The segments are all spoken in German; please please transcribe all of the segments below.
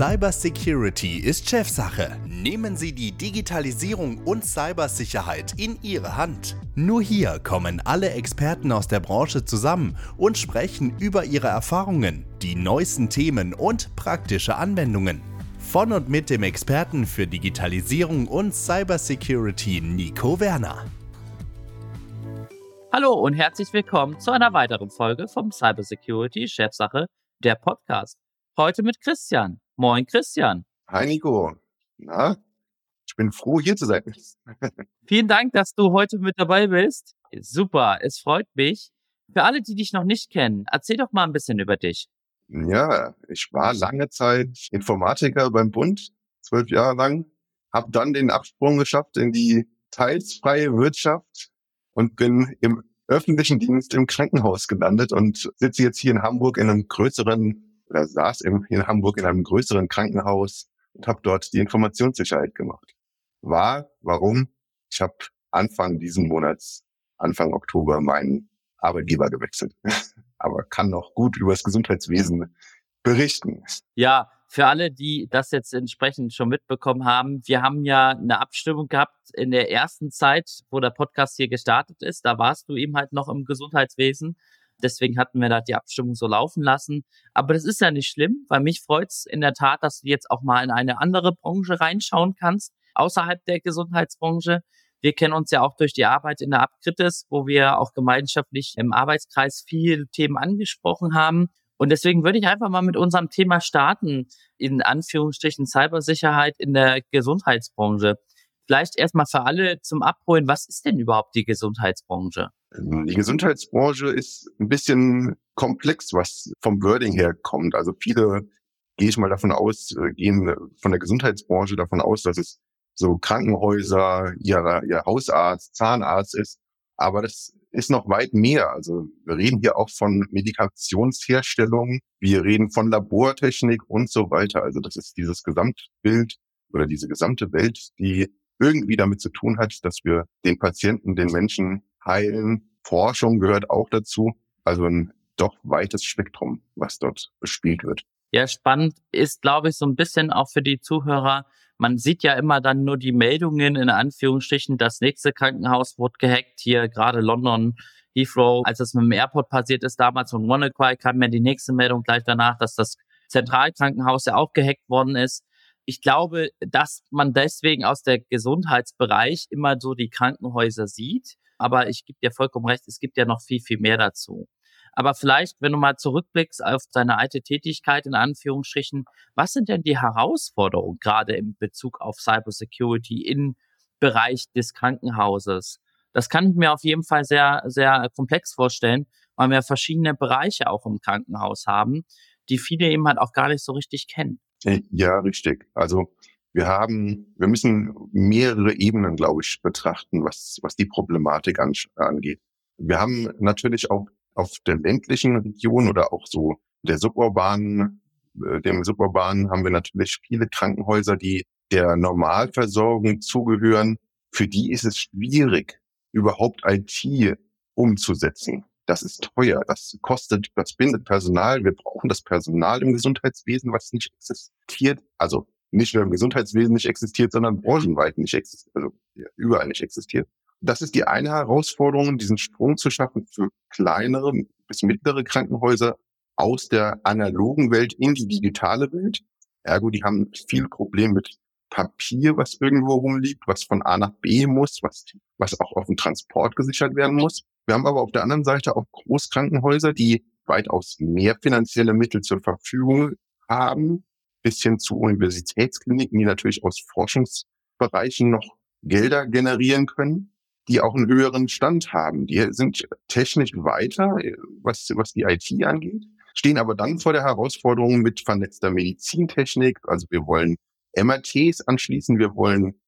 Cybersecurity ist Chefsache. Nehmen Sie die Digitalisierung und Cybersicherheit in Ihre Hand. Nur hier kommen alle Experten aus der Branche zusammen und sprechen über ihre Erfahrungen, die neuesten Themen und praktische Anwendungen. Von und mit dem Experten für Digitalisierung und Cybersecurity Nico Werner. Hallo und herzlich willkommen zu einer weiteren Folge vom Cybersecurity Chefsache, der Podcast. Heute mit Christian. Moin, Christian. Hi, Nico. Na, ich bin froh, hier zu sein. Vielen Dank, dass du heute mit dabei bist. Super, es freut mich. Für alle, die dich noch nicht kennen, erzähl doch mal ein bisschen über dich. Ja, ich war lange Zeit Informatiker beim Bund, zwölf Jahre lang, habe dann den Absprung geschafft in die teils freie Wirtschaft und bin im öffentlichen Dienst im Krankenhaus gelandet und sitze jetzt hier in Hamburg in einem größeren oder saß in, in Hamburg in einem größeren Krankenhaus und habe dort die Informationssicherheit gemacht. War, warum? Ich habe Anfang diesen Monats, Anfang Oktober, meinen Arbeitgeber gewechselt. Aber kann noch gut über das Gesundheitswesen berichten. Ja, für alle, die das jetzt entsprechend schon mitbekommen haben, wir haben ja eine Abstimmung gehabt in der ersten Zeit, wo der Podcast hier gestartet ist. Da warst du eben halt noch im Gesundheitswesen. Deswegen hatten wir da die Abstimmung so laufen lassen. Aber das ist ja nicht schlimm, weil mich freut's in der Tat, dass du jetzt auch mal in eine andere Branche reinschauen kannst, außerhalb der Gesundheitsbranche. Wir kennen uns ja auch durch die Arbeit in der Abkritis, wo wir auch gemeinschaftlich im Arbeitskreis viele Themen angesprochen haben. Und deswegen würde ich einfach mal mit unserem Thema starten, in Anführungsstrichen Cybersicherheit in der Gesundheitsbranche. Vielleicht erstmal für alle zum Abholen, was ist denn überhaupt die Gesundheitsbranche? Die Gesundheitsbranche ist ein bisschen komplex, was vom Wording her kommt. Also viele, gehe ich mal davon aus, äh, gehen von der Gesundheitsbranche davon aus, dass es so Krankenhäuser, ihr, ihr Hausarzt, Zahnarzt ist. Aber das ist noch weit mehr. Also wir reden hier auch von Medikationsherstellung, wir reden von Labortechnik und so weiter. Also das ist dieses Gesamtbild oder diese gesamte Welt, die irgendwie damit zu tun hat, dass wir den Patienten, den Menschen heilen. Forschung gehört auch dazu. Also ein doch weites Spektrum, was dort bespielt wird. Ja, spannend ist, glaube ich, so ein bisschen auch für die Zuhörer. Man sieht ja immer dann nur die Meldungen in Anführungsstrichen, das nächste Krankenhaus wurde gehackt, hier gerade London, Heathrow, als es mit dem Airport passiert ist, damals von WannaCry kam ja die nächste Meldung gleich danach, dass das Zentralkrankenhaus ja auch gehackt worden ist ich glaube, dass man deswegen aus der Gesundheitsbereich immer so die Krankenhäuser sieht. Aber ich gebe dir vollkommen recht, es gibt ja noch viel, viel mehr dazu. Aber vielleicht, wenn du mal zurückblickst auf deine alte Tätigkeit in Anführungsstrichen, was sind denn die Herausforderungen gerade in Bezug auf Cybersecurity im Bereich des Krankenhauses? Das kann ich mir auf jeden Fall sehr, sehr komplex vorstellen, weil wir verschiedene Bereiche auch im Krankenhaus haben, die viele eben halt auch gar nicht so richtig kennen. Äh, ja, richtig. Also wir haben, wir müssen mehrere Ebenen, glaube ich, betrachten, was, was die Problematik an, angeht. Wir haben natürlich auch auf der ländlichen Region oder auch so der suburbanen, äh, dem suburbanen haben wir natürlich viele Krankenhäuser, die der Normalversorgung zugehören. Für die ist es schwierig, überhaupt IT umzusetzen. Das ist teuer, das kostet, das bindet Personal. Wir brauchen das Personal im Gesundheitswesen, was nicht existiert. Also nicht nur im Gesundheitswesen nicht existiert, sondern branchenweit nicht existiert, also überall nicht existiert. Das ist die eine Herausforderung, diesen Sprung zu schaffen für kleinere bis mittlere Krankenhäuser aus der analogen Welt in die digitale Welt. Ergo, die haben viel Problem mit Papier, was irgendwo rumliegt, was von A nach B muss, was, was auch auf dem Transport gesichert werden muss. Wir haben aber auf der anderen Seite auch Großkrankenhäuser, die weitaus mehr finanzielle Mittel zur Verfügung haben, bis hin zu Universitätskliniken, die natürlich aus Forschungsbereichen noch Gelder generieren können, die auch einen höheren Stand haben. Die sind technisch weiter, was, was die IT angeht, stehen aber dann vor der Herausforderung mit vernetzter Medizintechnik. Also wir wollen MRTs anschließen, wir wollen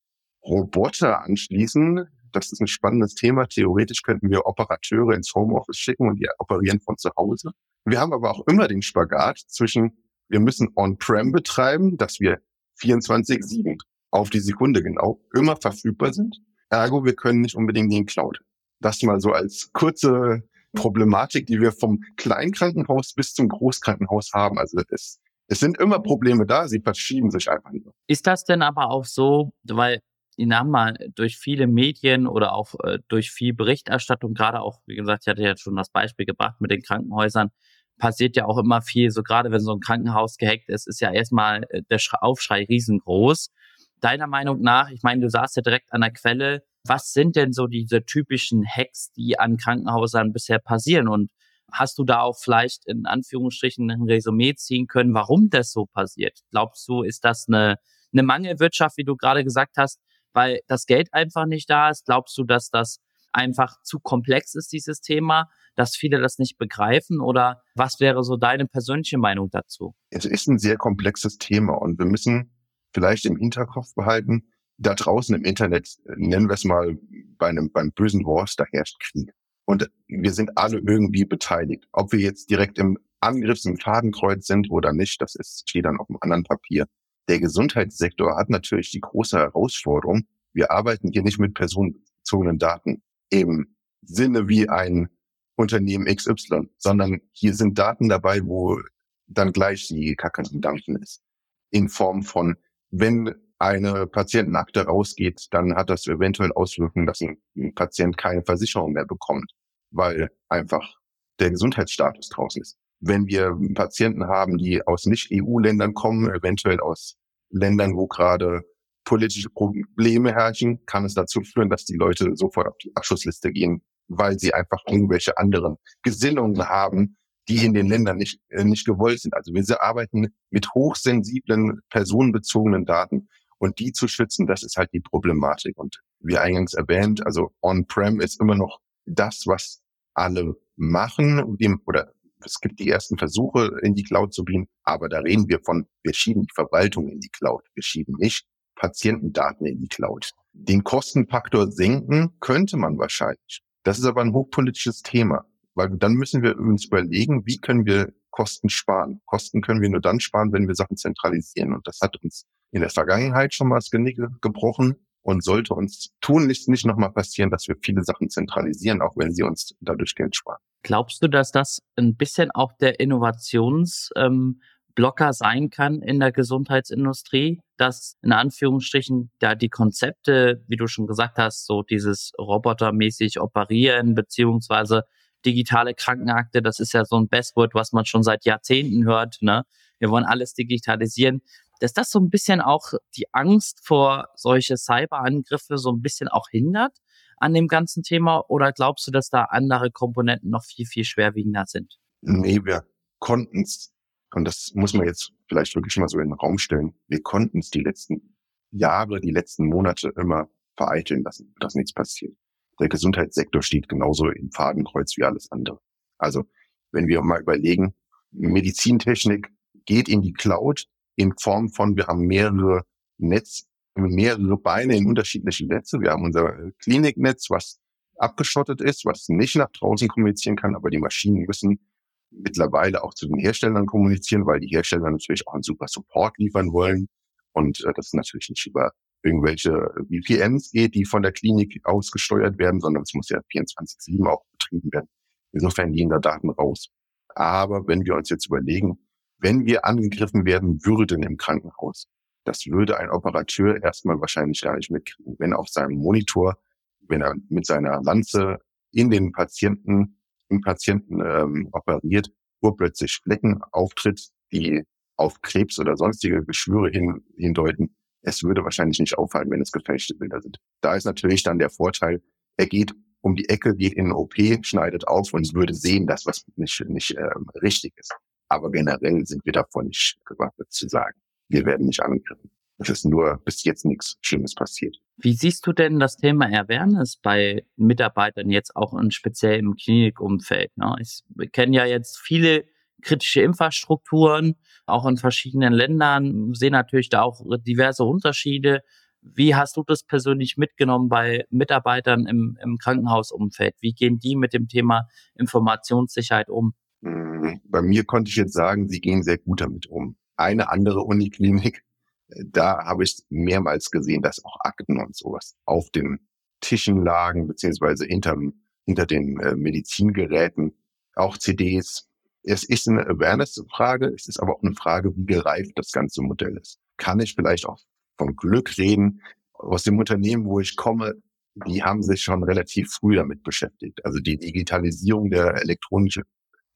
Roboter anschließen, das ist ein spannendes Thema. Theoretisch könnten wir Operateure ins Homeoffice schicken und die operieren von zu Hause. Wir haben aber auch immer den Spagat zwischen, wir müssen On-Prem betreiben, dass wir 24-7 auf die Sekunde genau immer verfügbar sind. Ergo, wir können nicht unbedingt in den Cloud. Das mal so als kurze Problematik, die wir vom Kleinkrankenhaus bis zum Großkrankenhaus haben. Also es, Es sind immer Probleme da, sie verschieben sich einfach nur. Ist das denn aber auch so, weil ich sag mal, durch viele Medien oder auch äh, durch viel Berichterstattung, gerade auch, wie gesagt, ich hatte ja schon das Beispiel gebracht mit den Krankenhäusern, passiert ja auch immer viel, so gerade wenn so ein Krankenhaus gehackt ist, ist ja erstmal äh, der Aufschrei riesengroß. Deiner Meinung nach, ich meine, du saßt ja direkt an der Quelle, was sind denn so diese typischen Hacks, die an Krankenhäusern bisher passieren? Und hast du da auch vielleicht in Anführungsstrichen ein Resümee ziehen können, warum das so passiert? Glaubst du, ist das eine, eine Mangelwirtschaft, wie du gerade gesagt hast, weil das Geld einfach nicht da ist? Glaubst du, dass das einfach zu komplex ist, dieses Thema, dass viele das nicht begreifen? Oder was wäre so deine persönliche Meinung dazu? Es ist ein sehr komplexes Thema und wir müssen vielleicht im Hinterkopf behalten, da draußen im Internet, äh, nennen wir es mal bei einem, beim bösen Wars, da herrscht Krieg. Und wir sind alle irgendwie beteiligt. Ob wir jetzt direkt im Angriffs- im Fadenkreuz sind oder nicht, das ist, steht dann auf einem anderen Papier. Der Gesundheitssektor hat natürlich die große Herausforderung. Wir arbeiten hier nicht mit personenbezogenen Daten im Sinne wie ein Unternehmen XY, sondern hier sind Daten dabei, wo dann gleich die Kacke am Dampfen ist. In Form von, wenn eine Patientenakte rausgeht, dann hat das eventuell Auswirkungen, dass ein, Patient keine Versicherung mehr bekommt, weil einfach der Gesundheitsstatus draußen ist. Wenn wir Patienten haben, die aus Nicht-EU-Ländern kommen, eventuell aus Ländern, wo gerade politische Probleme herrschen, kann es dazu führen, dass die Leute sofort auf die Abschussliste gehen, weil sie einfach irgendwelche anderen Gesinnungen haben, die in den Ländern nicht, äh, nicht gewollt sind. Also wir arbeiten mit hochsensiblen, personenbezogenen Daten und die zu schützen, das ist halt die Problematik. Und wie eingangs erwähnt, also On-Prem ist immer noch das, was alle machen, oder es gibt die ersten Versuche, in die Cloud zu gehen, aber da reden wir von, wir schieben die Verwaltung in die Cloud, wir schieben nicht Patientendaten in die Cloud. Den Kostenfaktor senken könnte man wahrscheinlich. Das ist aber ein hochpolitisches Thema, weil dann müssen wir uns überlegen, wie können wir Kosten sparen. Kosten können wir nur dann sparen, wenn wir Sachen zentralisieren. Und das hat uns in der Vergangenheit schon mal das Genick gebrochen und sollte uns tunlichst nicht nochmal passieren, dass wir viele Sachen zentralisieren, auch wenn sie uns dadurch Geld sparen. Glaubst du, dass das ein bisschen auch der Innovationsblocker ähm, sein kann in der Gesundheitsindustrie, dass in Anführungsstrichen da die Konzepte, wie du schon gesagt hast, so dieses robotermäßig operieren beziehungsweise digitale Krankenakte, das ist ja so ein Bestword, was man schon seit Jahrzehnten hört. Ne? Wir wollen alles digitalisieren. Dass das so ein bisschen auch die Angst vor solche Cyberangriffe so ein bisschen auch hindert an dem ganzen Thema? Oder glaubst du, dass da andere Komponenten noch viel, viel schwerwiegender sind? Nee, wir konnten es, und das muss man jetzt vielleicht wirklich mal so in den Raum stellen, wir konnten es die letzten Jahre, die letzten Monate immer vereiteln lassen, dass nichts passiert der Gesundheitssektor steht genauso im Fadenkreuz wie alles andere. Also wenn wir mal überlegen, Medizintechnik geht in die Cloud in Form von, wir haben mehrere Netz, mehrere Beine in unterschiedlichen Netze. Wir haben unser Kliniknetz, was abgeschottet ist, was nicht nach draußen kommunizieren kann, aber die Maschinen müssen mittlerweile auch zu den Herstellern kommunizieren, weil die Hersteller natürlich auch einen super Support liefern wollen. Und äh, das ist natürlich nicht über irgendwelche VPNs geht, die von der Klinik aus gesteuert werden, sondern es muss ja 24-7 auch betrieben werden. Insofern gehen da Daten raus. Aber wenn wir uns jetzt überlegen, wenn wir angegriffen werden würden im Krankenhaus, das würde ein Operateur erstmal wahrscheinlich gar nicht mitkriegen. Wenn auf seinem Monitor, wenn er mit seiner Lanze in den Patienten, im Patienten ähm, operiert, urplötzlich Flecken auftritt, die auf Krebs oder sonstige Geschwüre hin, hindeuten, es würde wahrscheinlich nicht auffallen, wenn es gefälschte Bilder sind. Da ist natürlich dann der Vorteil, er geht um die Ecke, geht in den OP, schneidet auf und würde sehen, dass was nicht, nicht ähm, richtig ist. Aber generell sind wir davon nicht gewappnet zu sagen, wir werden nicht angegriffen. Es ist nur bis jetzt nichts Schlimmes passiert. Wie siehst du denn das Thema Awareness bei Mitarbeitern jetzt auch in speziell im Klinikumfeld? Ne? Ich kenne ja jetzt viele kritische Infrastrukturen, auch in verschiedenen Ländern, sehen natürlich da auch diverse Unterschiede. Wie hast du das persönlich mitgenommen bei Mitarbeitern im, im Krankenhausumfeld? Wie gehen die mit dem Thema Informationssicherheit um? Hm, bei mir konnte ich jetzt sagen, sie gehen sehr gut damit um. Eine andere Uniklinik, da habe ich mehrmals gesehen, dass auch Akten und sowas auf den Tischen lagen, beziehungsweise hinter, hinter den äh, Medizingeräten, auch CDs, Es ist eine Awareness-Frage, es ist aber auch eine Frage, wie gereift das ganze Modell ist. Kann ich vielleicht auch vom Glück reden? Aus dem Unternehmen, wo ich komme, die haben sich schon relativ früh damit beschäftigt. Also die Digitalisierung der elektronische,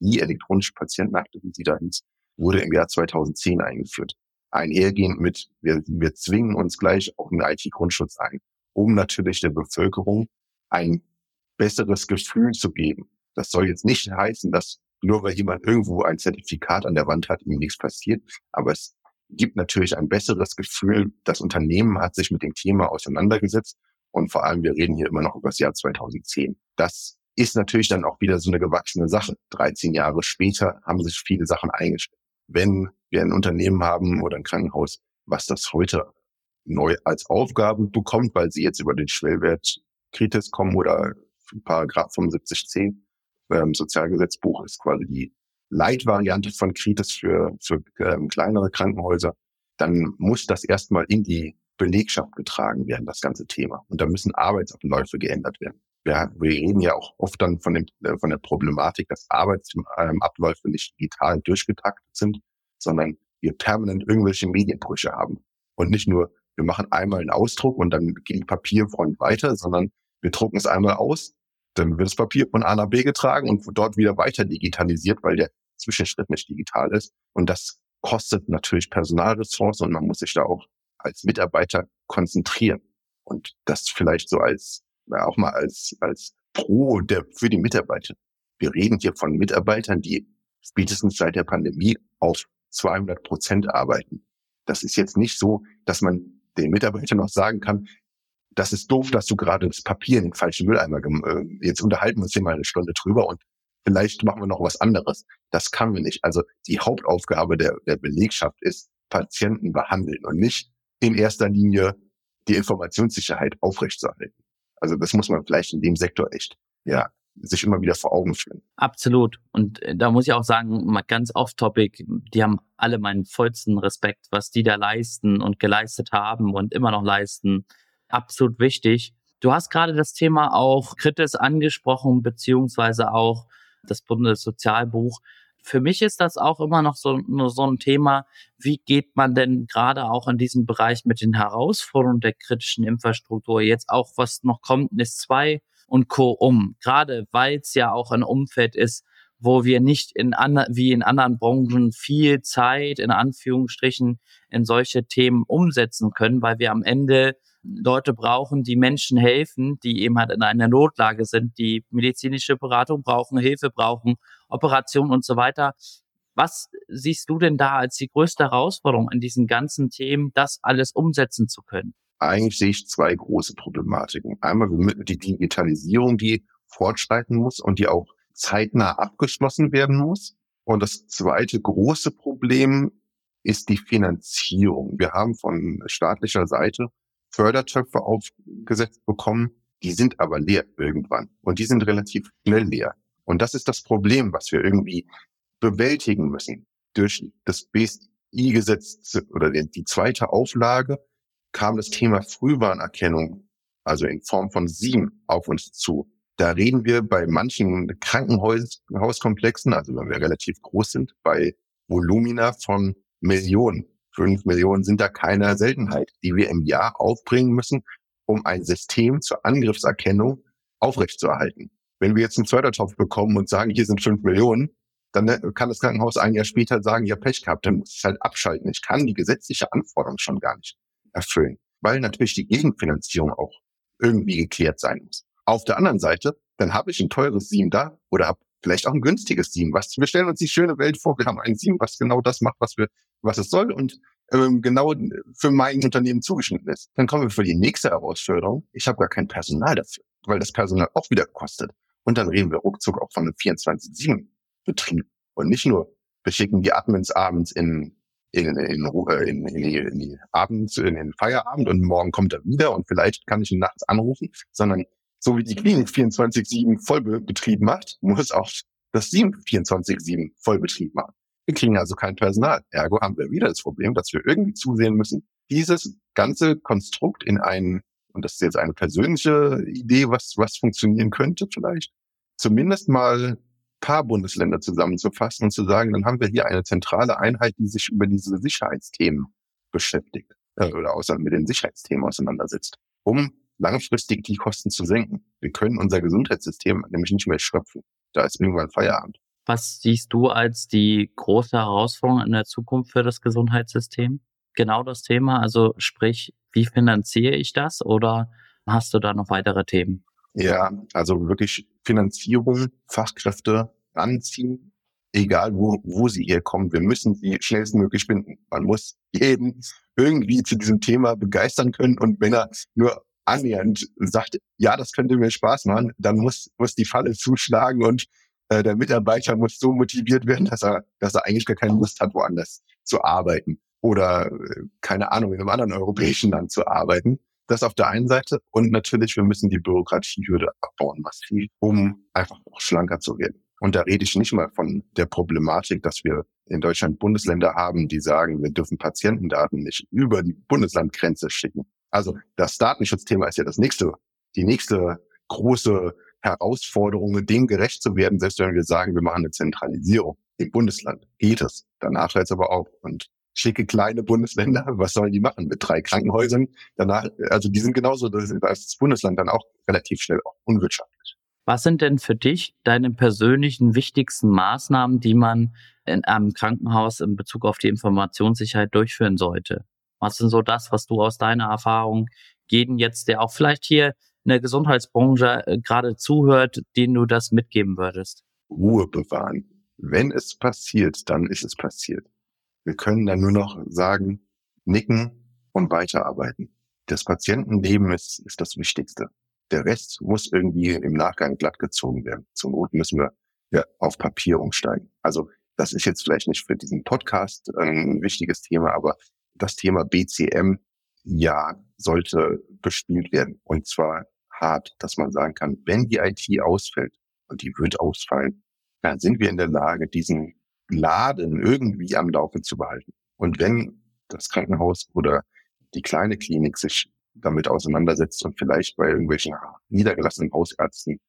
die elektronische Patientenakte, wie sie da hieß, wurde im Jahr 2010 eingeführt. Einhergehend mit, wir, wir zwingen uns gleich auch einen IT-Grundschutz ein, um natürlich der Bevölkerung ein besseres Gefühl zu geben. Das soll jetzt nicht heißen, dass nur weil jemand irgendwo ein Zertifikat an der Wand hat, ihm nichts passiert. Aber es gibt natürlich ein besseres Gefühl. Das Unternehmen hat sich mit dem Thema auseinandergesetzt. Und vor allem, wir reden hier immer noch über das Jahr 2010. Das ist natürlich dann auch wieder so eine gewachsene Sache. 13 Jahre später haben sich viele Sachen eingestellt. Wenn wir ein Unternehmen haben oder ein Krankenhaus, was das heute neu als Aufgabe bekommt, weil sie jetzt über den Schwellwert Kritis kommen oder Paragraph 75c ähm, Sozialgesetzbuch ist quasi die Leitvariante von Kritis für, für ähm, kleinere Krankenhäuser, dann muss das erstmal in die Belegschaft getragen werden, das ganze Thema. Und da müssen Arbeitsabläufe geändert werden. Wir, wir reden ja auch oft dann von, dem, äh, von der Problematik, dass Arbeitsabläufe nicht digital durchgetaktet sind, sondern wir permanent irgendwelche Medienbrüche haben. Und nicht nur, wir machen einmal einen Ausdruck und dann geht die Papierfront weiter, sondern wir drucken es einmal aus, dann wird das Papier von A nach B getragen und dort wieder weiter digitalisiert, weil der Zwischenschritt nicht digital ist. Und das kostet natürlich Personalressourcen und man muss sich da auch als Mitarbeiter konzentrieren. Und das vielleicht so als, ja, auch mal als, als Pro der, für die Mitarbeiter. Wir reden hier von Mitarbeitern, die spätestens seit der Pandemie auf 200 Prozent arbeiten. Das ist jetzt nicht so, dass man den Mitarbeitern noch sagen kann, das ist doof, dass du gerade das Papier in den falschen Mülleimer, äh, jetzt unterhalten wir uns hier mal eine Stunde drüber und vielleicht machen wir noch was anderes. Das kann wir nicht. Also die Hauptaufgabe der, der Belegschaft ist, Patienten behandeln und nicht in erster Linie die Informationssicherheit aufrechtzuerhalten. Also das muss man vielleicht in dem Sektor echt, ja, sich immer wieder vor Augen führen. Absolut. Und äh, da muss ich auch sagen, mal ganz off-topic, die haben alle meinen vollsten Respekt, was die da leisten und geleistet haben und immer noch leisten absolut wichtig. Du hast gerade das Thema auch kritisch angesprochen, beziehungsweise auch das Bundessozialbuch. Für mich ist das auch immer noch so, so ein Thema, wie geht man denn gerade auch in diesem Bereich mit den Herausforderungen der kritischen Infrastruktur, jetzt auch was noch kommt, NIS 2 und Co. um? Gerade weil es ja auch ein Umfeld ist, wo wir nicht in wie in anderen Branchen viel Zeit in Anführungsstrichen in solche Themen umsetzen können, weil wir am Ende Leute brauchen, die Menschen helfen, die eben halt in einer Notlage sind, die medizinische Beratung brauchen, Hilfe brauchen, Operation und so weiter. Was siehst du denn da als die größte Herausforderung an diesen ganzen Themen, das alles umsetzen zu können? Eigentlich sehe ich zwei große Problematiken. Einmal die Digitalisierung, die fortschreiten muss und die auch zeitnah abgeschlossen werden muss. Und das zweite große Problem ist die Finanzierung. Wir haben von staatlicher Seite Fördertöpfe aufgesetzt bekommen, die sind aber leer irgendwann und die sind relativ schnell leer. Und das ist das Problem, was wir irgendwie bewältigen müssen. Durch das BSI-Gesetz oder die zweite Auflage kam das Thema Frühwarnerkennung, also in Form von sieben, auf uns zu. Da reden wir bei manchen Krankenhauskomplexen, also wenn wir relativ groß sind, bei Volumina von Millionen. Fünf Millionen sind da keine Seltenheit, die wir im Jahr aufbringen müssen, um ein System zur Angriffserkennung aufrechtzuerhalten. Wenn wir jetzt einen Fördertopf bekommen und sagen, hier sind fünf Millionen, dann äh, kann das Krankenhaus ein Jahr später sagen, ja Pech gehabt, dann muss es halt abschalten. Ich kann die gesetzliche Anforderung schon gar nicht erfüllen, weil natürlich die Gegenfinanzierung auch irgendwie geklärt sein muss. Auf der anderen Seite, dann habe ich ein teures Sieben da oder habe vielleicht auch ein günstiges Team. Was, wir stellen uns die schöne Welt vor, wir haben ein Team, was genau das macht, was wir, was es soll und ähm, genau für mein Unternehmen zugeschnitten ist. Dann kommen wir für die nächste Herausforderung. Ich habe gar kein Personal dafür, weil das Personal auch wieder kostet. Und dann reden wir ruckzuck auch von einem 24-7-Betrieb. Und nicht nur, wir schicken die Admins abends in, in, in, in, in, die, in die Abends, in den Feierabend und morgen kommt er wieder und vielleicht kann ich ihn nachts anrufen, sondern so wie die Klinik 24-7 Vollbetrieb macht, muss auch das Team 24-7 Vollbetrieb machen. Wir kriegen also kein Personal. Ergo haben wir wieder das Problem, dass wir irgendwie zusehen müssen, dieses ganze Konstrukt in einen, und das ist jetzt eine persönliche Idee, was, was funktionieren könnte vielleicht, zumindest mal paar Bundesländer zusammenzufassen und zu sagen, dann haben wir hier eine zentrale Einheit, die sich über diese Sicherheitsthemen beschäftigt äh, oder außer mit den Sicherheitsthemen auseinandersetzt, um langfristig die Kosten zu senken. Wir können unser Gesundheitssystem nämlich nicht mehr schröpfen. Da ist irgendwann Feierabend. Was siehst du als die große Herausforderung in der Zukunft für das Gesundheitssystem? Genau das Thema, also sprich, wie finanziere ich das oder hast du da noch weitere Themen? Ja, also wirklich Finanzierung, Fachkräfte anziehen, egal wo, wo sie herkommen. Wir müssen sie schnellstmöglich binden. Man muss jeden irgendwie zu diesem Thema begeistern können und wenn er nur annähernd sagt, ja, das könnte mir Spaß machen, dann muss, muss die Falle zuschlagen und äh, der Mitarbeiter muss so motiviert werden, dass er, dass er eigentlich gar keine Lust hat, woanders zu arbeiten oder äh, keine Ahnung, in einem anderen europäischen Land zu arbeiten. Das auf der einen Seite. Und natürlich, wir müssen die Bürokratiehürde abbauen, massiv, um einfach auch schlanker zu werden. Und da rede ich nicht mal von der Problematik, dass wir in Deutschland Bundesländer haben, die sagen, wir dürfen Patientendaten nicht über die Bundeslandgrenze schicken. Also das Datenschutzthema ist ja das nächste, die nächste große Herausforderung, dem gerecht zu werden, selbst wenn wir sagen, wir machen eine Zentralisierung im Bundesland. Geht es. Danach hört es aber auf. Und schicke kleine Bundesländer, was sollen die machen mit drei Krankenhäusern? Danach, also die sind genauso als das Bundesland dann auch relativ schnell auch unwirtschaftlich. Was sind denn für dich deine persönlichen wichtigsten Maßnahmen, die man in einem Krankenhaus in Bezug auf die Informationssicherheit durchführen sollte? Was sind so das, was du aus deiner Erfahrung jeden jetzt, der auch vielleicht hier in der Gesundheitsbranche äh, gerade zuhört, den du das mitgeben würdest? Ruhe bewahren. Wenn es passiert, dann ist es passiert. Wir können dann nur noch sagen, nicken und weiterarbeiten. Das Patientenleben ist, ist das Wichtigste. Der Rest muss irgendwie im Nachgang glatt gezogen werden. Zum Not müssen wir ja, auf Papier umsteigen. Also das ist jetzt vielleicht nicht für diesen Podcast ein wichtiges Thema, aber das Thema BCM, ja, sollte bespielt werden. Und zwar hart, dass man sagen kann, wenn die IT ausfällt, und die wird ausfallen, dann sind wir in der Lage, diesen Laden irgendwie am Laufen zu behalten. Und wenn das Krankenhaus oder die kleine Klinik sich damit auseinandersetzt und vielleicht bei irgendwelchen niedergelassenen Hausärzten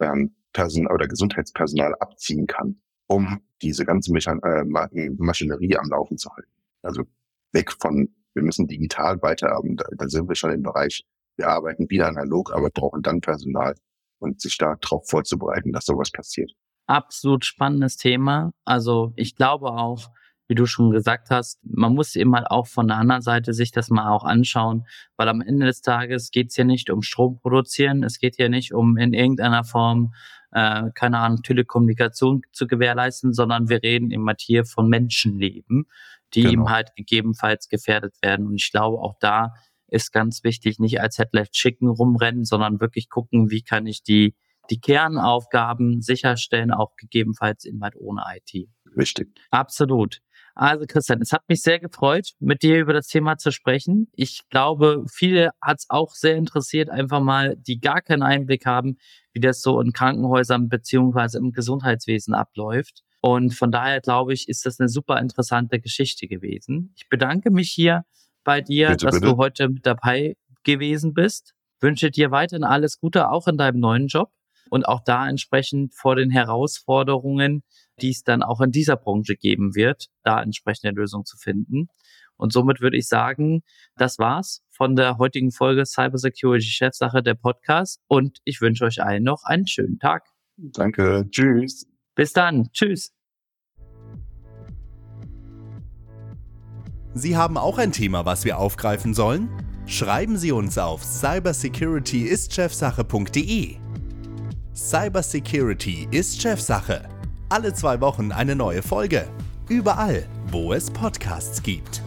ähm, Personal oder Gesundheitspersonal abziehen kann, um diese ganze Mechan äh, Maschinerie am Laufen zu halten. Also weg von, wir müssen digital weiterarbeiten, da, da sind wir schon im Bereich, wir arbeiten wieder analog, aber brauchen dann Personal und sich darauf vorzubereiten, dass sowas passiert absolut spannendes Thema. Also ich glaube auch, wie du schon gesagt hast, man muss eben halt auch von der anderen Seite sich das mal auch anschauen, weil am Ende des Tages geht es ja nicht um Strom produzieren, es geht ja nicht um in irgendeiner Form, äh, keine Ahnung, Telekommunikation zu gewährleisten, sondern wir reden eben halt hier von Menschenleben, die genau. eben halt gegebenenfalls gefährdet werden. Und ich glaube, auch da ist ganz wichtig, nicht als Headlight Chicken rumrennen, sondern wirklich gucken, wie kann ich die die Kernaufgaben sicherstellen, auch gegebenenfalls eben halt ohne IT. Richtig. Absolut. Also Christian, es hat mich sehr gefreut, mit dir über das Thema zu sprechen. Ich glaube, viele hat es auch sehr interessiert, einfach mal, die gar keinen Einblick haben, wie das so in Krankenhäusern beziehungsweise im Gesundheitswesen abläuft. Und von daher glaube ich, ist das eine super interessante Geschichte gewesen. Ich bedanke mich hier bei dir, bitte, dass bitte. du heute mit dabei gewesen bist. Wünsche dir weiterhin alles Gute, auch in deinem neuen Job und auch da entsprechend vor den Herausforderungen, die es dann auch in dieser Branche geben wird, da entsprechende Lösungen zu finden. Und somit würde ich sagen, das war's von der heutigen Folge Cybersecurity Chefsache der Podcast und ich wünsche euch allen noch einen schönen Tag. Danke. Tschüss. Bis dann. Tschüss. Sie haben auch ein Thema, was wir aufgreifen sollen? Schreiben Sie uns auf cybersecurityistchefsache.de. Cybersecurity ist Chefsache. Alle zwei Wochen eine neue Folge. Überall, wo es Podcasts gibt.